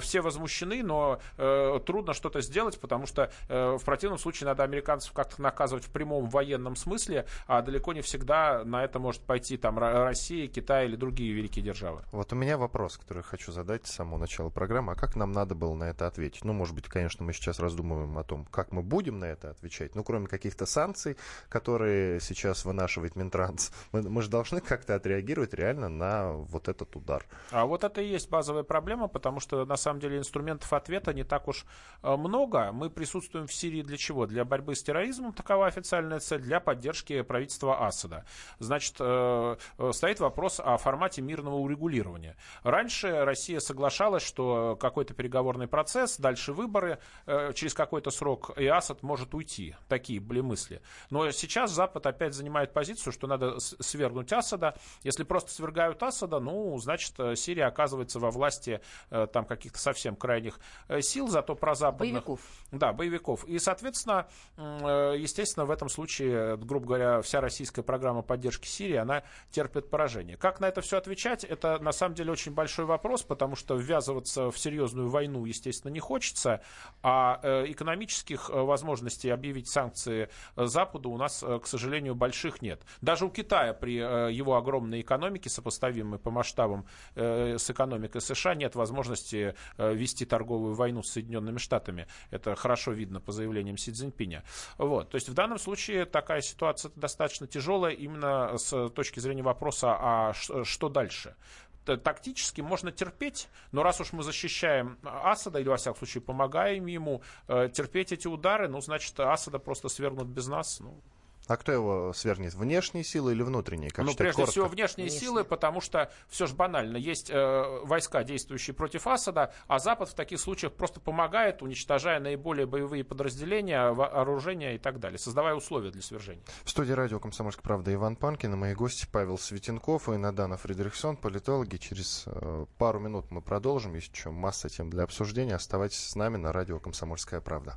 все возмущены, но трудно что-то сделать, потому что в противном случае надо американцев как-то наказывать в прямом военном смысле, а далеко не всегда на это может пойти там Россия, Китай или другие великие державы. Вот у меня вопрос, который хочу задать с самого начала программы. А как нам надо было на это ответить? Ну, может быть, конечно, мы сейчас раздумываем о том, как мы будем на это отвечать. Ну, кроме каких-то санкций, которые сейчас вынашивает Минтранс, мы, мы же должны как-то отреагировать реально на вот этот удар. А вот это и есть базовая проблема, потому что на самом деле инструментов ответа не так уж э, много. Мы присутствуем в Сирии для чего? Для борьбы с терроризмом, такова официальная цель, для поддержки правительства Асада. Значит, э, э, стоит вопрос о формате мирного урегулирования. Раньше Россия соглашалась, что какой-то переговорный процесс, дальше выборы, через какой-то срок, и Асад может уйти. Такие были мысли. Но сейчас Запад опять занимает позицию, что надо свергнуть Асада, если просто свергают Асада, ну, значит, э, Сирия оказывается во власти э, там каких-то совсем крайних сил, зато про западных... Боевиков. Да, боевиков. И, соответственно, естественно, в этом случае, грубо говоря, вся российская программа поддержки Сирии, она терпит поражение. Как на это все отвечать, это на самом деле очень большой вопрос, потому что ввязываться в серьезную войну, естественно, не хочется, а экономических возможностей объявить санкции Западу у нас, к сожалению, больших нет. Даже у Китая при его огромной экономике, сопоставимой по масштабам с экономикой США, нет возможности вести торговую войну с Соединенными Штатами. Это хорошо видно по заявлениям Си Цзиньпиня. Вот. То есть в данном случае такая ситуация достаточно тяжелая именно с точки зрения вопроса, а что дальше? тактически можно терпеть, но раз уж мы защищаем Асада, или, во всяком случае, помогаем ему э, терпеть эти удары, ну, значит, Асада просто свергнут без нас. Ну, а кто его свергнет? Внешние силы или внутренние? Как ну, считать, прежде коротко? всего, внешние Внешне. силы, потому что все же банально. Есть э, войска, действующие против Асада, а Запад в таких случаях просто помогает, уничтожая наиболее боевые подразделения, оружие и так далее, создавая условия для свержения. В студии радио «Комсомольская правда» Иван Панкин и мои гости Павел Светенков и Надана Фридрихсон, политологи. Через э, пару минут мы продолжим. Есть еще масса тем для обсуждения. Оставайтесь с нами на радио «Комсомольская правда».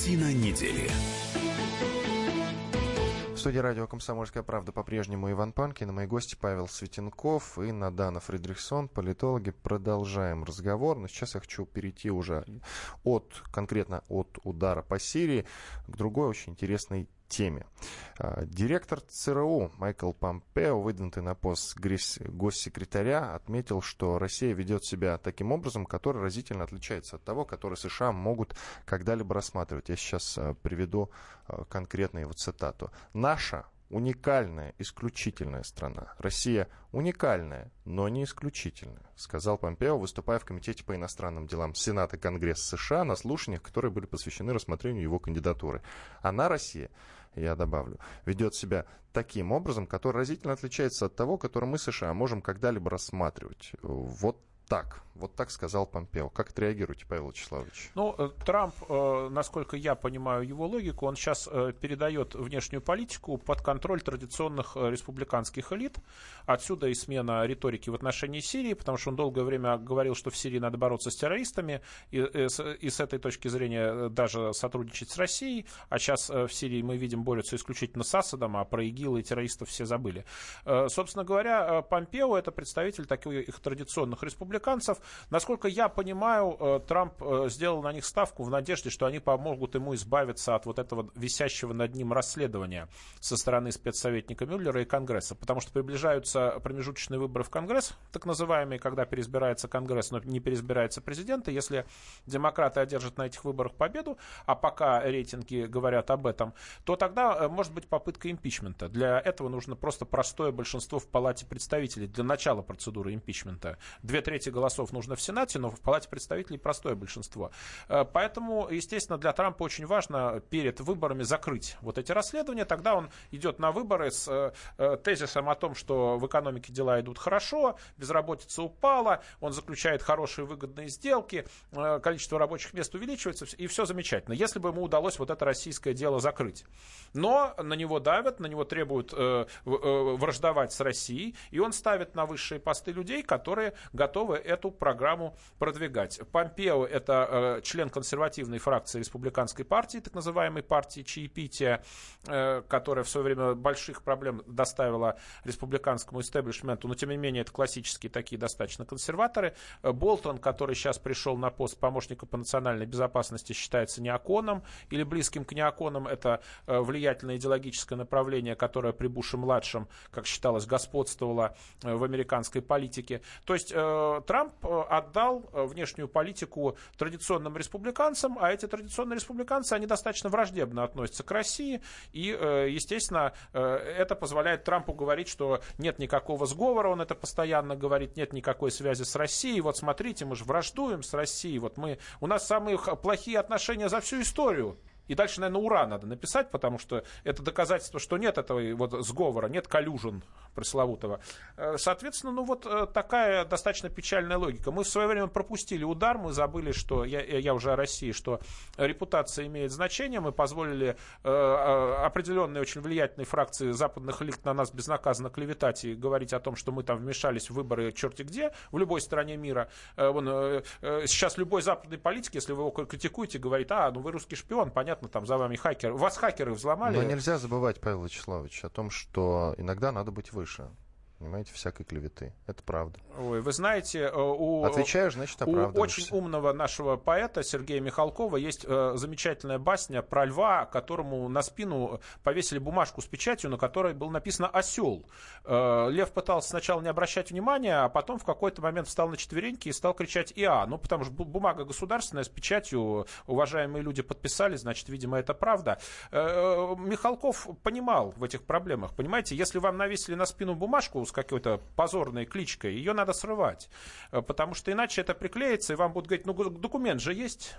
Картина недели. В студии радио «Комсомольская правда» по-прежнему Иван Панкин, мои гости Павел Светенков и Надана Фридрихсон, политологи. Продолжаем разговор, но сейчас я хочу перейти уже от, конкретно от удара по Сирии к другой очень интересной теме. А, директор ЦРУ Майкл Помпео, выдвинутый на пост госсекретаря, отметил, что Россия ведет себя таким образом, который разительно отличается от того, который США могут когда-либо рассматривать. Я сейчас а, приведу а, конкретную его цитату. «Наша уникальная, исключительная страна. Россия уникальная, но не исключительная, сказал Помпео, выступая в Комитете по иностранным делам Сената Конгресса США на слушаниях, которые были посвящены рассмотрению его кандидатуры. Она, Россия, я добавлю, ведет себя таким образом, который разительно отличается от того, который мы, США, можем когда-либо рассматривать. Вот так. Вот так сказал Помпео. Как отреагируете, Павел Вячеславович? Ну, э, Трамп, э, насколько я понимаю его логику, он сейчас э, передает внешнюю политику под контроль традиционных республиканских элит. Отсюда и смена риторики в отношении Сирии, потому что он долгое время говорил, что в Сирии надо бороться с террористами, и, и, и с этой точки зрения даже сотрудничать с Россией. А сейчас в Сирии мы видим борются исключительно с Асадом, а про ИГИЛ и террористов все забыли. Собственно говоря, Помпео это представитель таких их традиционных республиканцев, Насколько я понимаю, э, Трамп э, сделал на них ставку в надежде, что они помогут ему избавиться от вот этого висящего над ним расследования со стороны спецсоветника Мюллера и Конгресса, потому что приближаются промежуточные выборы в Конгресс, так называемые, когда переизбирается Конгресс, но не переизбирается президент, и если демократы одержат на этих выборах победу, а пока рейтинги говорят об этом, то тогда э, может быть попытка импичмента. Для этого нужно просто простое большинство в Палате представителей для начала процедуры импичмента. Две трети голосов нужно в Сенате, но в Палате представителей простое большинство. Э, поэтому, естественно, для Трампа очень важно перед выборами закрыть вот эти расследования. Тогда он идет на выборы с э, э, тезисом о том, что в экономике дела идут хорошо, безработица упала, он заключает хорошие выгодные сделки, количество рабочих мест увеличивается, и все замечательно. Если бы ему удалось вот это российское дело закрыть. Но на него давят, на него требуют враждовать с Россией, и он ставит на высшие посты людей, которые готовы эту программу продвигать. Помпео – это э, член консервативной фракции республиканской партии, так называемой партии чаепития, э, которая в свое время больших проблем доставила республиканскому истеблишменту, но тем не менее это классические такие достаточно консерваторы. Болтон, который сейчас пришел на пост помощника по национальной безопасности, считается неоконом или близким к неоконам. Это э, влиятельное идеологическое направление, которое при Буше-младшем, как считалось, господствовало э, в американской политике. То есть э, Трамп отдал э, внешнюю политику традиционным республиканцам, а эти традиционные республиканцы, они достаточно враждебно относятся к России, и, естественно, это позволяет Трампу говорить, что нет никакого сговора, он это постоянно говорит, нет никакой связи с Россией, вот смотрите, мы же враждуем с Россией, вот мы, у нас самые плохие отношения за всю историю. И дальше, наверное, ура надо написать, потому что это доказательство, что нет этого вот сговора, нет коллюжен пресловутого. Э, соответственно, ну вот э, такая достаточно печальная логика. Мы в свое время пропустили удар, мы забыли, что, я, я уже о России, что репутация имеет значение, мы позволили э, определенной очень влиятельной фракции западных элит на нас безнаказанно клеветать и говорить о том, что мы там вмешались в выборы черти где, в любой стране мира. Вон, сейчас любой западный политик, если вы его критикуете, говорит, а, ну вы русский шпион, понятно, там за вами хакер. Вас хакеры взломали. Но нельзя забывать, Павел Вячеславович, о том, что иногда надо быть выше понимаете, всякой клеветы. Это правда. Ой, вы знаете, э, у, Отвечаешь, значит, у очень умного нашего поэта Сергея Михалкова есть э, замечательная басня про льва, которому на спину повесили бумажку с печатью, на которой было написано «осел». Э, лев пытался сначала не обращать внимания, а потом в какой-то момент встал на четвереньки и стал кричать «иа». Ну, потому что бумага государственная с печатью, уважаемые люди подписали, значит, видимо, это правда. Э, Михалков понимал в этих проблемах, понимаете, если вам навесили на спину бумажку, с какой-то позорной кличкой, ее надо срывать. Э, потому что иначе это приклеится, и вам будут говорить, ну, документ же есть.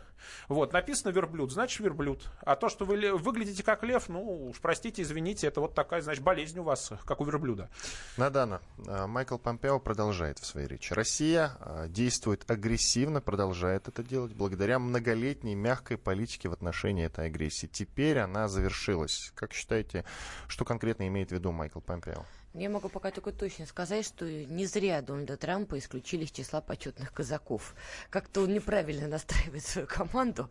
Вот, написано верблюд, значит верблюд. А то, что вы выглядите как лев, ну, уж простите, извините, это вот такая, значит, болезнь у вас, как у верблюда. Надана, э, Майкл Помпео продолжает в своей речи. Россия э, действует агрессивно, продолжает это делать благодаря многолетней мягкой политике в отношении этой агрессии. Теперь она завершилась. Как считаете, что конкретно имеет в виду Майкл Помпео? Я могу пока только точно сказать, что не зря Дональда Трампа исключили из числа почетных казаков. Как-то он неправильно настраивает свою команду.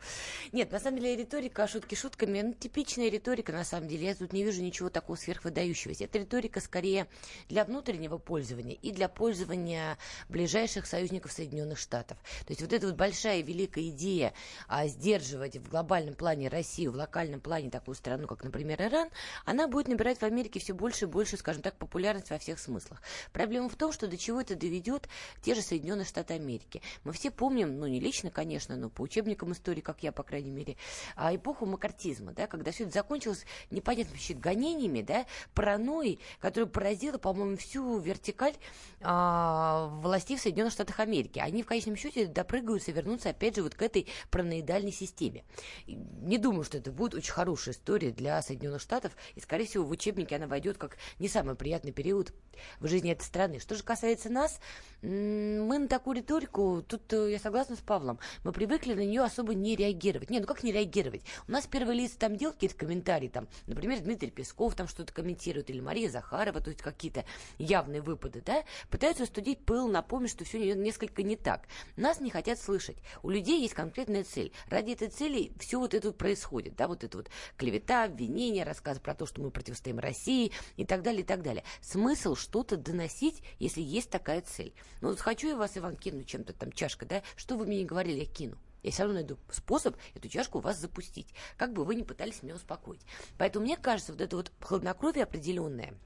Нет, на самом деле риторика, шутки шутками, ну, типичная риторика, на самом деле. Я тут не вижу ничего такого сверхвыдающегося. Это риторика скорее для внутреннего пользования и для пользования ближайших союзников Соединенных Штатов. То есть вот эта вот большая великая идея а, сдерживать в глобальном плане Россию, в локальном плане такую страну, как, например, Иран, она будет набирать в Америке все больше и больше, скажем так, популярность во всех смыслах. Проблема в том, что до чего это доведет те же Соединенные Штаты Америки. Мы все помним, ну не лично, конечно, но по учебникам истории, как я, по крайней мере, а эпоху макартизма, да, когда все это закончилось непонятно вообще гонениями, да, паранойей, которая поразила, по-моему, всю вертикаль а, властей в Соединенных Штатах Америки. Они в конечном счете допрыгаются вернутся опять же вот к этой параноидальной системе. Не думаю, что это будет очень хорошая история для Соединенных Штатов, и, скорее всего, в учебнике она войдет как не самая приятная неприятный период в жизни этой страны. Что же касается нас, мы на такую риторику, тут э, я согласна с Павлом, мы привыкли на нее особо не реагировать. Не, ну как не реагировать? У нас первые лица там делают какие-то комментарии, там, например, Дмитрий Песков там что-то комментирует, или Мария Захарова, то есть какие-то явные выпады, да, пытаются студить пыл, напомнить, что все несколько не так. Нас не хотят слышать. У людей есть конкретная цель. Ради этой цели все вот это происходит, да, вот это вот клевета, обвинения, рассказы про то, что мы противостоим России и так далее, и так далее. Смысл что-то доносить, если есть такая цель. Ну вот хочу я вас, Иван, кинуть чем-то там чашка, да, что вы мне не говорили, я кину. Я все равно найду способ эту чашку у вас запустить, как бы вы ни пытались меня успокоить. Поэтому мне кажется, вот это вот хладнокровие определенное –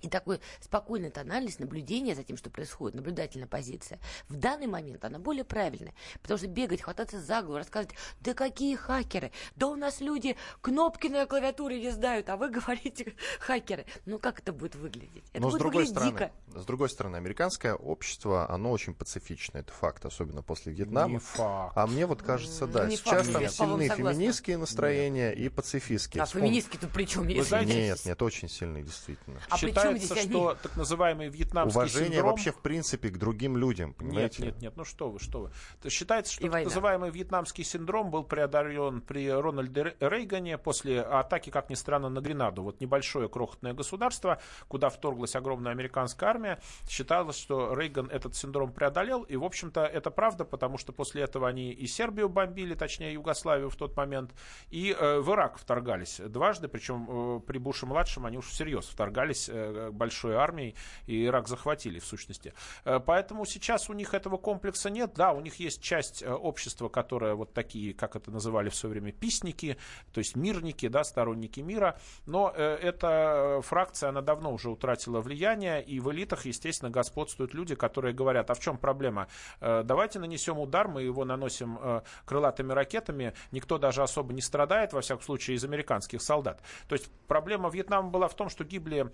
и такой спокойная тональность, наблюдение за тем, что происходит, наблюдательная позиция, в данный момент она более правильная. Потому что бегать, хвататься за голову, рассказывать, да какие хакеры, да у нас люди кнопки на клавиатуре не знают, а вы говорите хакеры. Ну как это будет выглядеть? Это Но будет с другой стороны, дико. С другой стороны, американское общество, оно очень пацифичное, это факт, особенно после Вьетнама. Не факт. А мне вот кажется, да, Не сейчас факт. там Нет. сильны феминистские настроения и пацифистские. А Вспом- феминистки тут при чем? если- Нет, нет, очень сильные, действительно. А при чем Считается, что так называемый вьетнамский Уважение синдром... вообще в принципе к другим людям, Нет, понимаете? нет, нет, ну что вы, что вы. Считается, что И так война. называемый вьетнамский синдром был преодолен при Рональде Рейгане после атаки, как ни странно, на Гренаду. Вот небольшое крохотное государство, куда вторглась огромная американская армия, считалось, что Рейган этот синдром преодолел, и, в общем-то, это правда, потому что после этого они и Сербию бомбили, точнее, Югославию в тот момент, и э, в Ирак вторгались дважды, причем э, при Буше-младшем они уж всерьез вторгались, э, большой армией, и Ирак захватили, в сущности. Э, поэтому сейчас у них этого комплекса нет. Да, у них есть часть общества, которая вот такие, как это называли в свое время, писники, то есть мирники, да, сторонники мира. Но эта фракция, она давно уже утратила влияние, и в элитах, естественно, господствуют люди, которые говорят, а в чем проблема? Давайте нанесем удар, мы его наносим крылатыми ракетами, никто даже особо не страдает, во всяком случае, из американских солдат. То есть проблема Вьетнама была в том, что гибли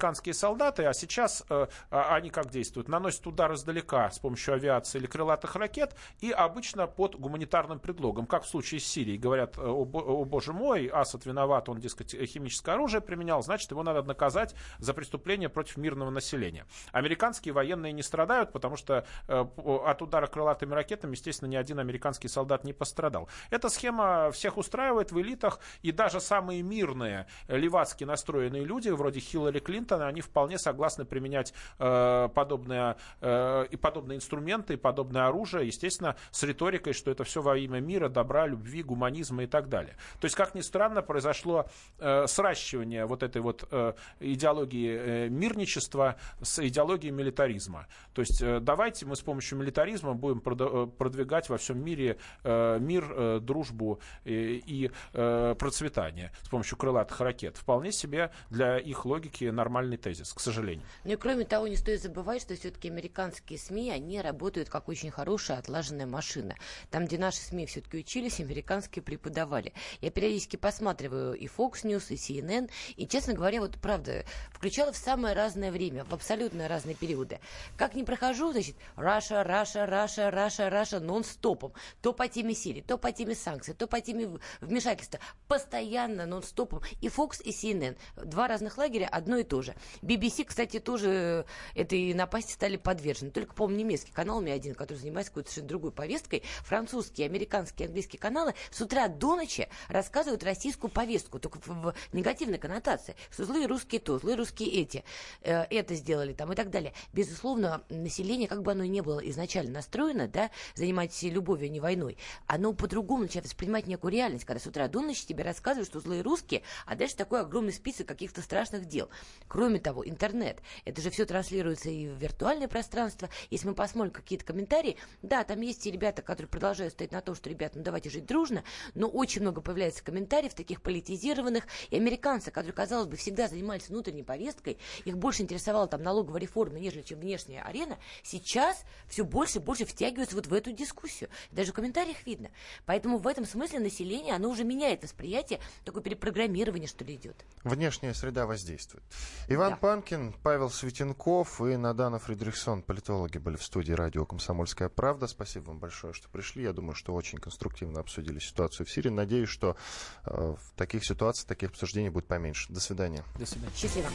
американские солдаты, а сейчас э, а, они как действуют? Наносят удар издалека с помощью авиации или крылатых ракет и обычно под гуманитарным предлогом, как в случае с Сирией. Говорят, э, о, боже мой, Асад виноват, он, дескать, химическое оружие применял, значит, его надо наказать за преступление против мирного населения. Американские военные не страдают, потому что э, от удара крылатыми ракетами, естественно, ни один американский солдат не пострадал. Эта схема всех устраивает в элитах, и даже самые мирные левацки настроенные люди, вроде Хиллари Клинтона, они вполне согласны применять э, подобные, э, и подобные инструменты, и подобное оружие, естественно, с риторикой, что это все во имя мира, добра, любви, гуманизма и так далее. То есть, как ни странно, произошло э, сращивание вот этой вот э, идеологии э, мирничества с идеологией милитаризма. То есть, э, давайте мы с помощью милитаризма будем э, продвигать во всем мире э, мир, э, дружбу э, и э, процветание с помощью крылатых ракет. Вполне себе для их логики нормальный тезис, к сожалению. Ну и кроме того, не стоит забывать, что все-таки американские СМИ, они работают как очень хорошая отлаженная машина. Там, где наши СМИ все-таки учились, американские преподавали. Я периодически посматриваю и Fox News, и CNN, и, честно говоря, вот правда, включала в самое разное время, в абсолютно разные периоды. Как не прохожу, значит, Russia, Russia, Russia, Russia, Russia, нон-стопом. То по теме Сирии, то по теме санкций, то по теме вмешательства. Постоянно, нон-стопом. И Fox, и CNN. Два разных лагеря, одно и то же. BBC, кстати, тоже этой напасти стали подвержены. Только, по-моему, немецкий канал у меня один, который занимается какой-то совершенно другой повесткой. Французские, американские, английские каналы с утра до ночи рассказывают российскую повестку, только в, в негативной коннотации. Что злые русские то, злые русские эти. Э, это сделали там и так далее. Безусловно, население, как бы оно ни было изначально настроено, да, заниматься любовью, а не войной, оно по-другому начинает воспринимать некую реальность, когда с утра до ночи тебе рассказывают, что злые русские, а дальше такой огромный список каких-то страшных дел. Кроме того, интернет. Это же все транслируется и в виртуальное пространство. Если мы посмотрим какие-то комментарии, да, там есть и ребята, которые продолжают стоять на том, что, ребята, ну давайте жить дружно, но очень много появляется комментариев, таких политизированных, и американцы, которые, казалось бы, всегда занимались внутренней повесткой, их больше интересовала там налоговая реформа, нежели чем внешняя арена, сейчас все больше и больше втягиваются вот в эту дискуссию. Даже в комментариях видно. Поэтому в этом смысле население, оно уже меняет восприятие, такое перепрограммирование, что ли, идет. Внешняя среда воздействует. Иван да. Панкин, Павел Светенков и Надана Фридрихсон, политологи, были в студии радио «Комсомольская правда». Спасибо вам большое, что пришли. Я думаю, что очень конструктивно обсудили ситуацию в Сирии. Надеюсь, что э, в таких ситуациях, таких обсуждений будет поменьше. До свидания. До свидания. Счастливо.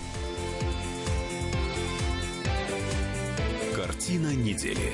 Картина недели.